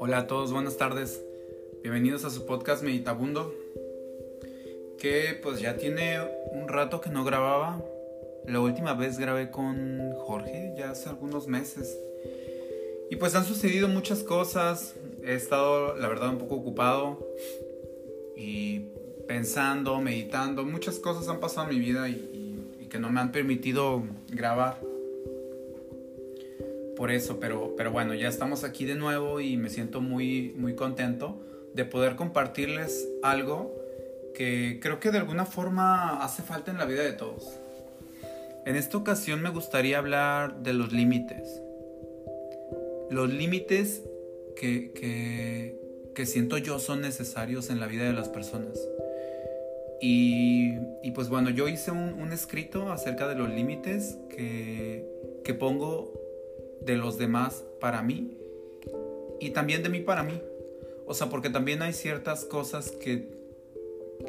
Hola a todos, buenas tardes. Bienvenidos a su podcast Meditabundo. Que pues ya tiene un rato que no grababa. La última vez grabé con Jorge, ya hace algunos meses. Y pues han sucedido muchas cosas. He estado, la verdad, un poco ocupado. Y pensando, meditando. Muchas cosas han pasado en mi vida y, que no me han permitido grabar por eso, pero, pero bueno, ya estamos aquí de nuevo y me siento muy, muy contento de poder compartirles algo que creo que de alguna forma hace falta en la vida de todos. En esta ocasión me gustaría hablar de los límites. Los límites que, que, siento yo son necesarios en la vida de las personas. Y, y pues bueno, yo hice un, un, escrito acerca de los límites que, que pongo de los demás para mí y también de mí para mí. O sea, porque también hay ciertas cosas que,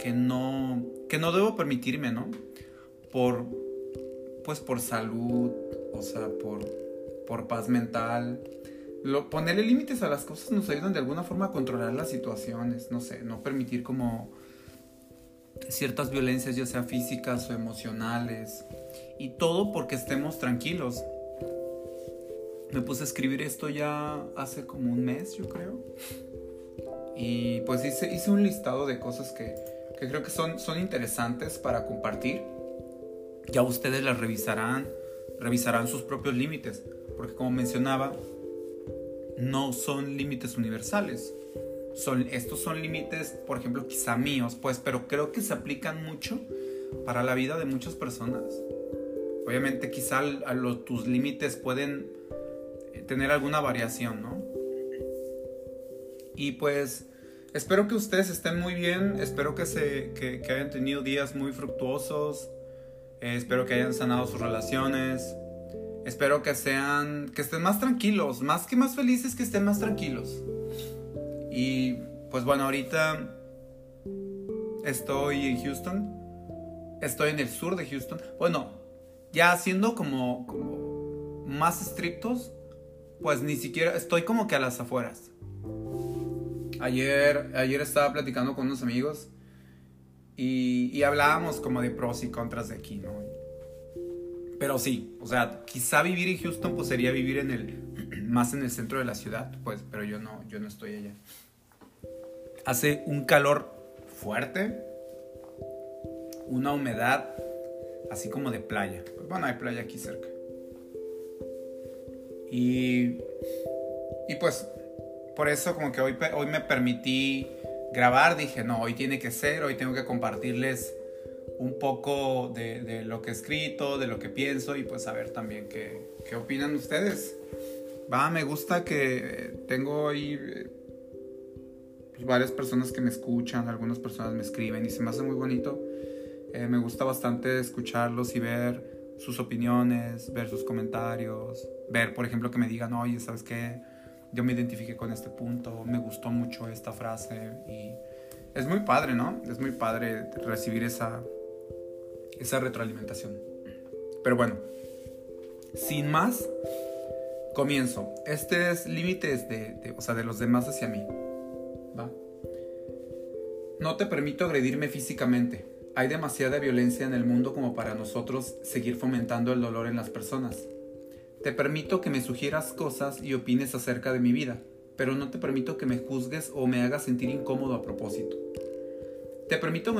que, no, que no debo permitirme, ¿no? Por, pues por salud, o sea, por, por paz mental. Lo, ponerle límites a las cosas nos ayudan de alguna forma a controlar las situaciones, no sé, no permitir como ciertas violencias, ya sea físicas o emocionales. Y todo porque estemos tranquilos me puse a escribir esto ya hace como un mes, yo creo. Y pues hice, hice un listado de cosas que, que creo que son, son interesantes para compartir. Ya ustedes las revisarán, revisarán sus propios límites, porque como mencionaba, no son límites universales. Son, estos son límites, por ejemplo, quizá míos, pues, pero creo que se aplican mucho para la vida de muchas personas. Obviamente, quizá los, tus límites pueden tener alguna variación, ¿no? Y pues espero que ustedes estén muy bien, espero que, se, que, hayan tenido días muy fructuosos, eh, espero que hayan sanado sus relaciones, espero que sean, que estén más tranquilos, más que más felices, que estén más tranquilos. Y pues bueno, ahorita estoy en Houston, estoy en el sur de Houston, bueno, ya siendo como, como más estrictos, pues ni siquiera estoy como que a las afueras. Ayer, ayer estaba platicando con unos amigos y, hablábamos como de pros y contras de aquí, ¿no? Pero sí, o sea, quizá vivir en Houston pues sería vivir en el más en el centro de la ciudad, pues, pero yo no, yo no estoy allá. Hace un calor fuerte, una humedad así como de playa. Bueno, hay playa aquí cerca. Y, y pues por eso como que hoy, hoy me permití grabar, dije, no, hoy tiene que ser, hoy tengo que compartirles un poco de, lo que he escrito, de lo que pienso y pues saber también qué, qué opinan ustedes. Va, me gusta que tengo ahí pues, varias personas que me escuchan, algunas personas me escriben y se me hace muy bonito. Eh, me gusta bastante escucharlos y ver sus opiniones, ver sus comentarios, ver, por ejemplo, que me digan, oye, ¿sabes qué? Yo me identifiqué con este punto, me gustó mucho esta frase y es muy padre, ¿no? Es muy padre recibir esa, esa retroalimentación. Pero bueno, sin más, comienzo. Este es límites de, o sea, de los demás hacia mí. ¿Va? No te permito agredirme físicamente hay demasiada violencia en el mundo como para nosotros seguir fomentando el dolor en las personas. Te permito que me sugieras cosas y opines acerca de mi vida, pero no te permito que me juzgues o me hagas sentir incómodo a propósito. Te permito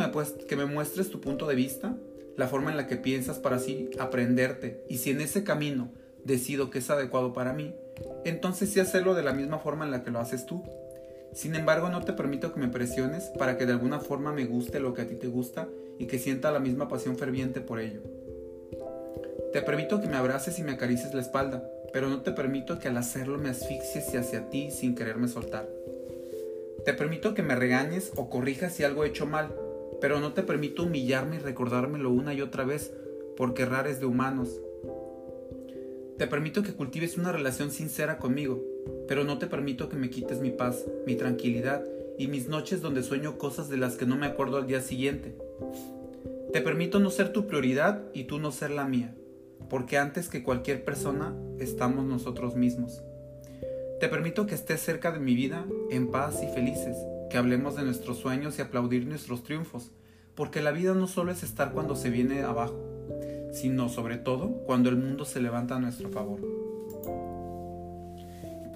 que me muestres tu punto de vista, la forma en la que piensas para así aprenderte, y si en ese camino decido que es adecuado para mí, entonces sí hacerlo de la misma forma en la que lo haces tú. Sin embargo, no te permito que me presiones para que de alguna forma me guste lo que a ti te gusta y que sienta la misma pasión ferviente por ello. Te permito que me abraces y me acaricies la espalda, pero no te permito que al hacerlo me asfixies hacia ti sin quererme soltar. Te permito que me regañes o corrijas si algo he hecho mal, pero no te permito humillarme y recordármelo una y otra vez, porque errar es de humanos. Te permito que cultives una relación sincera conmigo, pero no te permito que me quites mi paz, mi tranquilidad y mis noches donde sueño cosas de las que no me acuerdo al día siguiente. Te permito no ser tu prioridad y tú no ser la mía. porque antes que cualquier persona estamos nosotros mismos. Te permito que estés cerca de mi vida, en paz y felices, que hablemos de nuestros sueños y aplaudir nuestros triunfos, porque la vida no solo es estar cuando se viene abajo, sino sobre todo cuando el mundo se levanta a nuestro favor.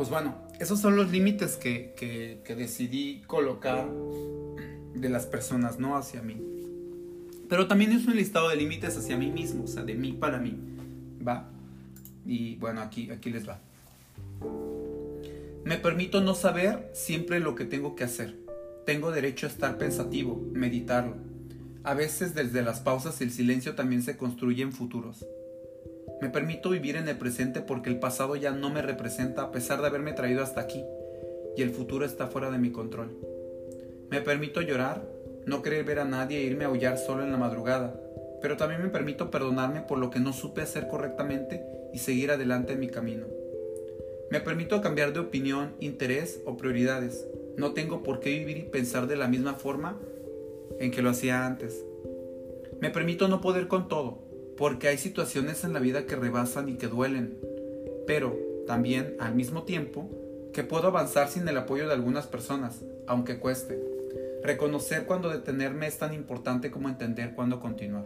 Pues bueno, esos son los límites que, que decidí colocar de las personas, no hacia mí. Pero también es un listado de límites hacia mí mismo, o sea, de mí para mí. ¿Va? Y bueno, aquí, aquí les va. Me permito no saber siempre lo que tengo que hacer. Tengo derecho a estar pensativo, meditarlo. A veces desde las pausas el silencio también se construye en futuros. Me permito vivir en el presente porque el pasado ya no me representa a pesar de haberme traído hasta aquí y el futuro está fuera de mi control. Me permito llorar, no querer ver a nadie e irme a aullar solo en la madrugada, pero también me permito perdonarme por lo que no supe hacer correctamente y seguir adelante en mi camino. Me permito cambiar de opinión, interés o prioridades. No tengo por qué vivir y pensar de la misma forma en que lo hacía antes. Me permito no poder con todo, porque hay situaciones en la vida que rebasan y que duelen, pero también al mismo tiempo que puedo avanzar sin el apoyo de algunas personas, aunque cueste. Reconocer cuando detenerme es tan importante como entender cuándo continuar.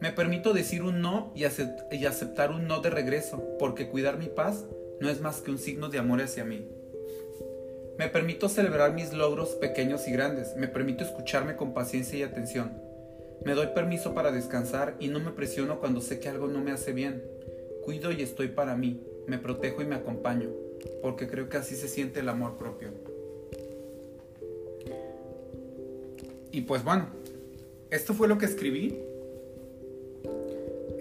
Me permito decir un no y, aceptar un no de regreso, porque cuidar mi paz no es más que un signo de amor hacia mí. Me permito celebrar mis logros pequeños y grandes, me permito escucharme con paciencia y atención. Me doy permiso para descansar y no me presiono cuando sé que algo no me hace bien. Cuido y estoy para mí, me protejo y me acompaño, porque creo que así se siente el amor propio. Y pues bueno, esto fue lo que escribí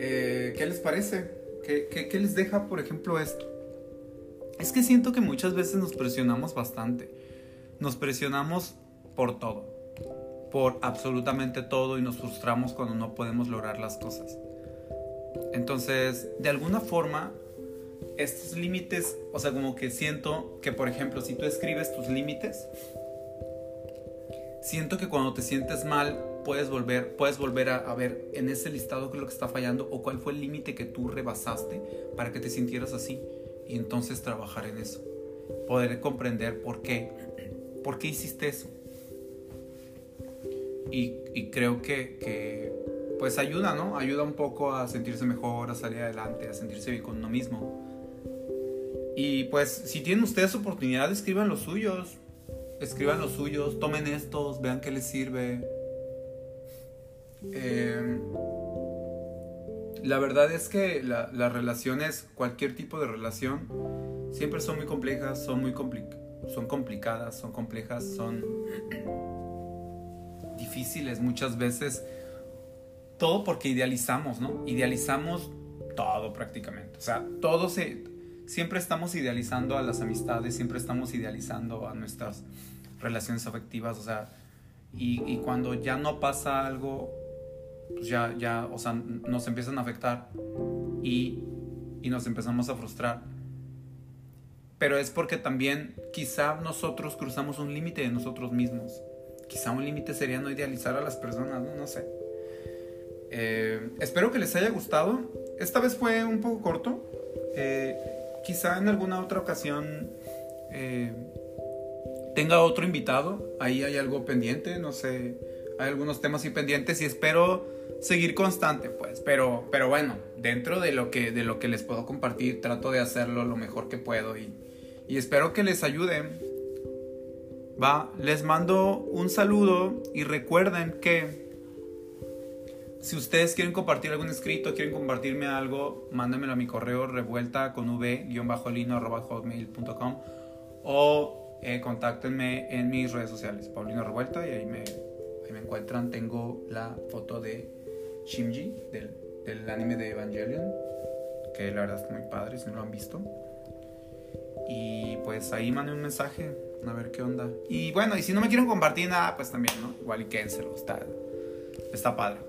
eh, ¿Qué les parece? ¿Qué, ¿Qué, les deja, por ejemplo, esto? Es que siento que muchas veces nos presionamos bastante. Nos presionamos por todo. Por absolutamente todo y nos frustramos cuando no podemos lograr las cosas. Entonces, de alguna forma, estos límites, o sea, como que siento que, por ejemplo, si tú escribes tus límites, siento que cuando te sientes mal puedes volver, puedes volver a, ver en ese listado qué es lo que está fallando o cuál fue el límite que tú rebasaste para que te sintieras así y entonces trabajar en eso. Poder comprender por qué, por qué hiciste eso. Y, creo que, pues ayuda, ¿no? Ayuda un poco a sentirse mejor, a salir adelante, a sentirse bien con uno mismo. Y pues si tienen ustedes oportunidad, escriban los suyos. Escriban los suyos, tomen estos, vean qué les sirve, eh, la verdad es que las relaciones, cualquier tipo de relación, siempre son muy complejas, son muy son complicadas, son complejas, son difíciles muchas veces. Todo porque idealizamos, ¿no? Idealizamos todo prácticamente. O sea, todo se... Siempre estamos idealizando a las amistades, siempre estamos idealizando a nuestras relaciones afectivas, o sea, y, y cuando ya no pasa algo pues ya, ya, o sea, nos empiezan a afectar y, y nos empezamos a frustrar. Pero es porque también quizá nosotros cruzamos un límite de nosotros mismos. Quizá un límite sería no idealizar a las personas, no, sé. Eh, espero que les haya gustado. Esta vez fue un poco corto. Eh, quizá en alguna otra ocasión eh, tenga otro invitado. Ahí hay algo pendiente, no sé. Hay algunos temas ahí pendientes y espero seguir constante, pues. Pero, pero bueno, dentro de lo, que, de lo que les puedo compartir, trato de hacerlo lo mejor que puedo y, y espero que les ayude. Va, les mando un saludo y recuerden que si ustedes quieren compartir algún escrito, quieren compartirme algo, mándenmelo a mi correo revuelta con v-lino.hotmail.com o eh, contáctenme en mis redes sociales, Paulino Revuelta, y ahí me, encuentran. Tengo la foto de Shimji del, del anime de Evangelion, que la verdad es muy padre si no lo han visto. Y pues ahí mandé un mensaje a ver qué onda. Y bueno, y si no me quieren compartir nada, pues también, ¿no? Igual y quédenselo, está, está padre.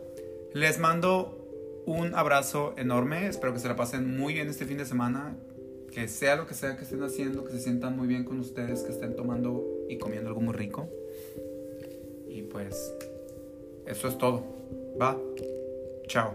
Les mando un abrazo enorme, espero que se la pasen muy bien este fin de semana, que sea lo que sea que estén haciendo, que se sientan muy bien con ustedes, que estén tomando y comiendo algo muy rico. Y pues, eso es todo. Va. Chao.